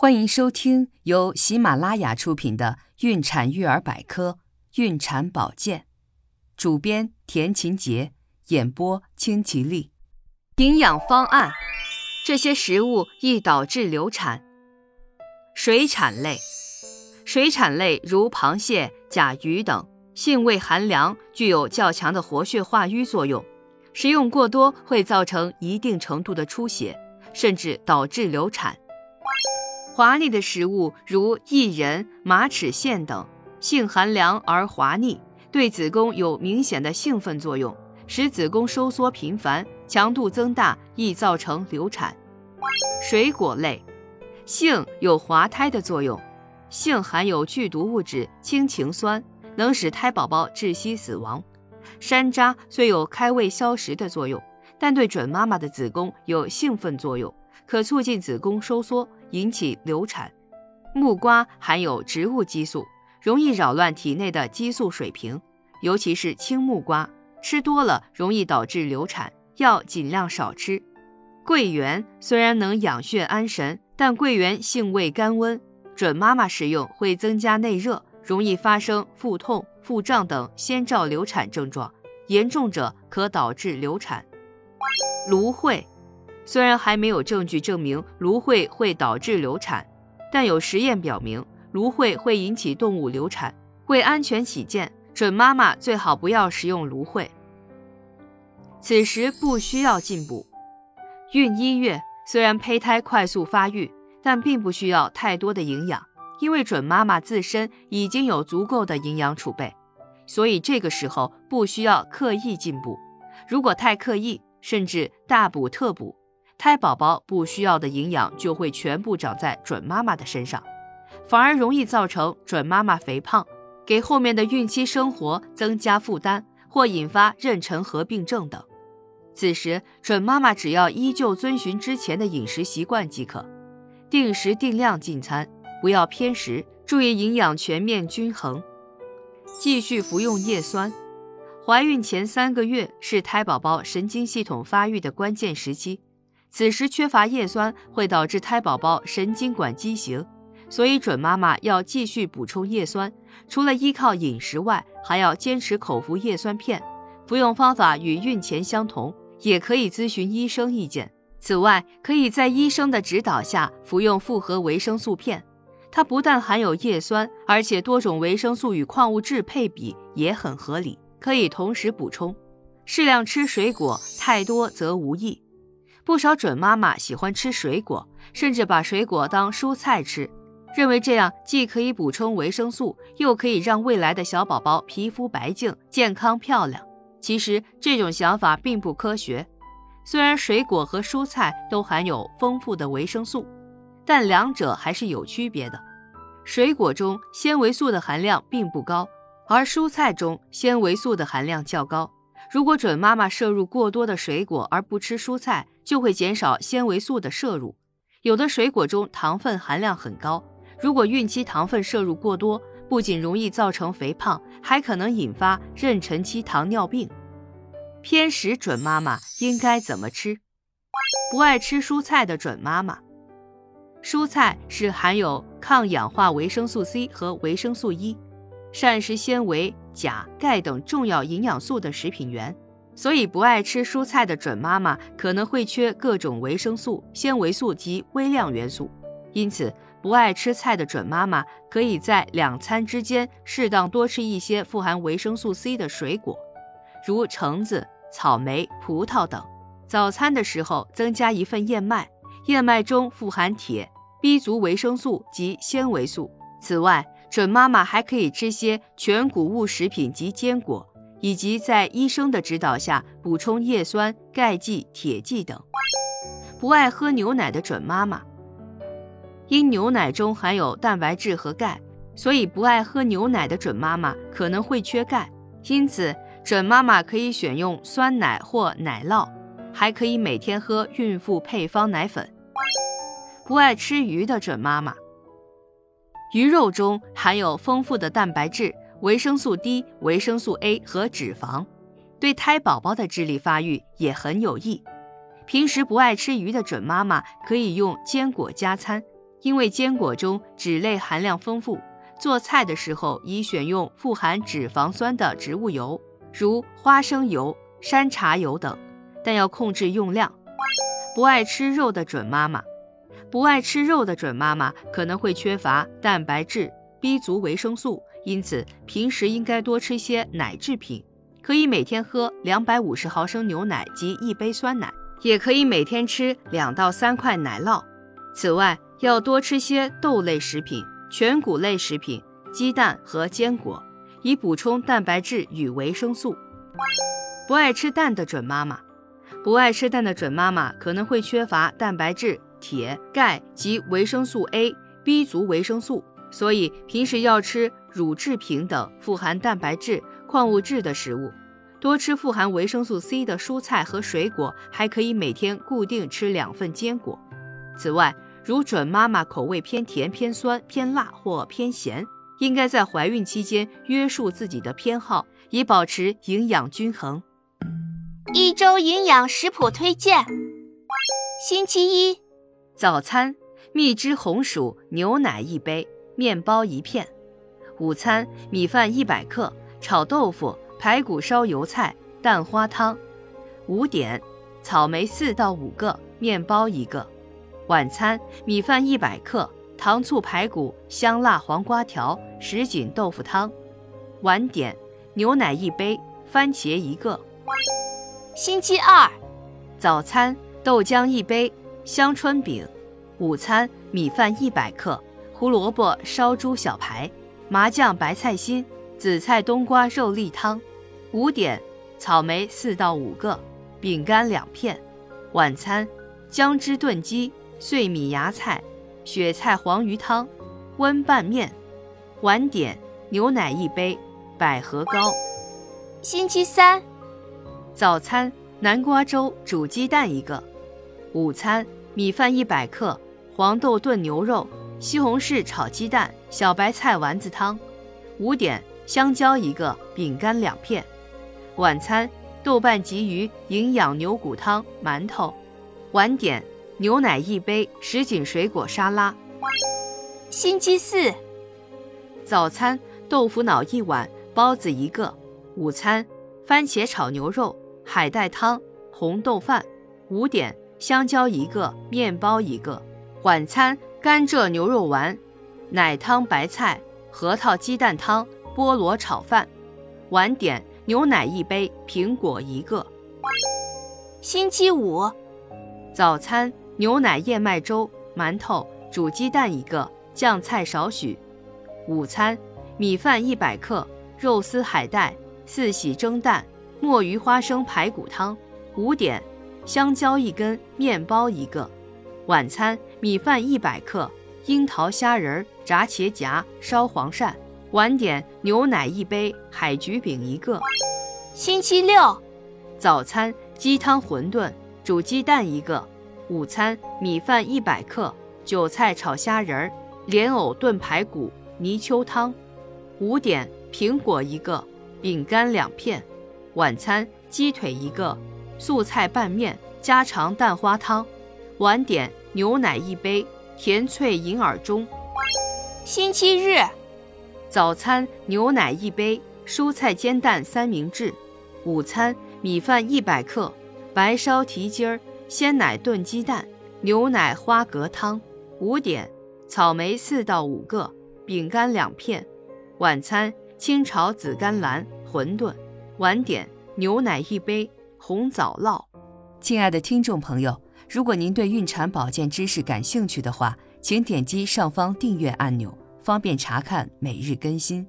欢迎收听由喜马拉雅出品的《孕产育儿百科·孕产保健》，主编田勤杰，演播清吉丽。营养方案：这些食物易导致流产。水产类，水产类如螃蟹、甲鱼等，性味寒凉，具有较强的活血化瘀作用，食用过多会造成一定程度的出血，甚至导致流产。滑腻的食物如薏仁、马齿苋等，性寒凉而滑腻，对子宫有明显的兴奋作用，使子宫收缩频繁、强度增大，易造成流产。水果类，杏有滑胎的作用，杏含有剧毒物质氢氰酸，能使胎宝宝窒息死亡。山楂虽有开胃消食的作用，但对准妈妈的子宫有兴奋作用，可促进子宫收缩。引起流产，木瓜含有植物激素，容易扰乱体内的激素水平，尤其是青木瓜，吃多了容易导致流产，要尽量少吃。桂圆虽然能养血安神，但桂圆性味甘温，准妈妈食用会增加内热，容易发生腹痛、腹胀等先兆流产症状，严重者可导致流产。芦荟。虽然还没有证据证明芦荟会导致流产，但有实验表明芦荟会引起动物流产。为安全起见，准妈妈最好不要食用芦荟。此时不需要进补。孕一月虽然胚胎快速发育，但并不需要太多的营养，因为准妈妈自身已经有足够的营养储备，所以这个时候不需要刻意进补。如果太刻意，甚至大补特补。胎宝宝不需要的营养就会全部长在准妈妈的身上，反而容易造成准妈妈肥胖，给后面的孕期生活增加负担，或引发妊娠合并症等。此时，准妈妈只要依旧遵循之前的饮食习惯即可，定时定量进餐，不要偏食，注意营养全面均衡。继续服用叶酸。怀孕前三个月是胎宝宝神经系统发育的关键时期。此时缺乏叶酸会导致胎宝宝神经管畸形，所以准妈妈要继续补充叶酸。除了依靠饮食外，还要坚持口服叶酸片，服用方法与孕前相同，也可以咨询医生意见。此外，可以在医生的指导下服用复合维生素片，它不但含有叶酸，而且多种维生素与矿物质配比也很合理，可以同时补充。适量吃水果，太多则无益。不少准妈妈喜欢吃水果，甚至把水果当蔬菜吃，认为这样既可以补充维生素，又可以让未来的小宝宝皮肤白净、健康漂亮。其实这种想法并不科学。虽然水果和蔬菜都含有丰富的维生素，但两者还是有区别的。水果中纤维素的含量并不高，而蔬菜中纤维素的含量较高。如果准妈妈摄入过多的水果而不吃蔬菜，就会减少纤维素的摄入。有的水果中糖分含量很高，如果孕期糖分摄入过多，不仅容易造成肥胖，还可能引发妊娠期糖尿病。偏食准妈妈应该怎么吃？不爱吃蔬菜的准妈妈，蔬菜是含有抗氧化维生素 C 和维生素 E。膳食纤维、钾、钙等重要营养素的食品源，所以不爱吃蔬菜的准妈妈可能会缺各种维生素、纤维素及微量元素。因此，不爱吃菜的准妈妈可以在两餐之间适当多吃一些富含维生素 C 的水果，如橙子、草莓、葡萄等。早餐的时候增加一份燕麦，燕麦中富含铁、B 族维生素及纤维素。此外，准妈妈还可以吃些全谷物食品及坚果，以及在医生的指导下补充叶酸、钙剂、铁剂等。不爱喝牛奶的准妈妈，因牛奶中含有蛋白质和钙，所以不爱喝牛奶的准妈妈可能会缺钙。因此，准妈妈可以选用酸奶或奶酪，还可以每天喝孕妇配方奶粉。不爱吃鱼的准妈妈。鱼肉中含有丰富的蛋白质、维生素 D、维生素 A 和脂肪，对胎宝宝的智力发育也很有益。平时不爱吃鱼的准妈妈可以用坚果加餐，因为坚果中脂类含量丰富，做菜的时候宜选用富含脂肪酸的植物油，如花生油、山茶油等，但要控制用量。不爱吃肉的准妈妈，不爱吃肉的准妈妈可能会缺乏蛋白质、B 族维生素，因此平时应该多吃些奶制品，可以每天喝两百五十毫升牛奶及一杯酸奶，也可以每天吃两到三块奶酪。此外，要多吃些豆类食品、全谷类食品、鸡蛋和坚果，以补充蛋白质与维生素。不爱吃蛋的准妈妈。不爱吃蛋的准妈妈可能会缺乏蛋白质、铁、钙及维生素 A、B 族维生素，所以平时要吃乳制品等富含蛋白质、矿物质的食物，多吃富含维生素 C 的蔬菜和水果，还可以每天固定吃两份坚果。此外，如准妈妈口味偏甜、偏酸、偏辣或偏咸，应该在怀孕期间约束自己的偏好，以保持营养均衡。一周营养食谱推荐：星期一，早餐蜜汁红薯牛奶一杯，面包一片；午餐米饭一百克，炒豆腐、排骨烧油菜、蛋花汤；五点草莓四到五个，面包一个；晚餐米饭一百克，糖醋排骨、香辣黄瓜条、什锦豆腐汤；晚点牛奶一杯，番茄一个。星期二，早餐豆浆一杯，香椿饼；午餐米饭一百克，胡萝卜烧猪小排，麻酱白菜心，紫菜冬瓜肉粒汤；五点草莓四到五个，饼干两片。晚餐姜汁炖鸡，碎米芽菜，雪菜黄鱼汤，温拌面。晚点牛奶一杯，百合糕。星期三。早餐南瓜粥煮鸡蛋一个，午餐米饭一百克，黄豆炖牛肉，西红柿炒鸡蛋，小白菜丸子汤。五点香蕉一个，饼干两片。晚餐豆瓣鲫鱼营养牛骨汤，馒头。晚点牛奶一杯，什锦水果沙拉。星期四，早餐豆腐脑一碗，包子一个。午餐番茄炒牛肉。海带汤、红豆饭，五点香蕉一个，面包一个。晚餐甘蔗牛肉丸、奶汤白菜、核桃鸡蛋汤、菠萝炒饭。晚点牛奶一杯，苹果一个。星期五，早餐牛奶燕麦粥、馒头、煮鸡蛋一个，酱菜少许。午餐米饭一百克，肉丝海带，四喜蒸蛋。墨鱼花生排骨汤，五点，香蕉一根，面包一个。晚餐米饭一百克，樱桃虾仁炸茄夹，烧黄鳝。晚点牛奶一杯，海菊饼一个。星期六，早餐鸡汤馄饨，煮鸡蛋一个。午餐米饭一百克，韭菜炒虾仁莲藕炖排骨，泥鳅汤。五点苹果一个，饼干两片。晚餐鸡腿一个，素菜拌面，家常蛋花汤。晚点牛奶一杯，甜脆银耳盅。星期日，早餐牛奶一杯，蔬菜煎蛋三明治。午餐米饭一百克，白烧蹄筋儿，鲜奶炖鸡蛋，牛奶花蛤汤。五点草莓四到五个，饼干两片。晚餐清炒紫甘蓝，馄饨。晚点牛奶一杯，红枣酪。亲爱的听众朋友，如果您对孕产保健知识感兴趣的话，请点击上方订阅按钮，方便查看每日更新。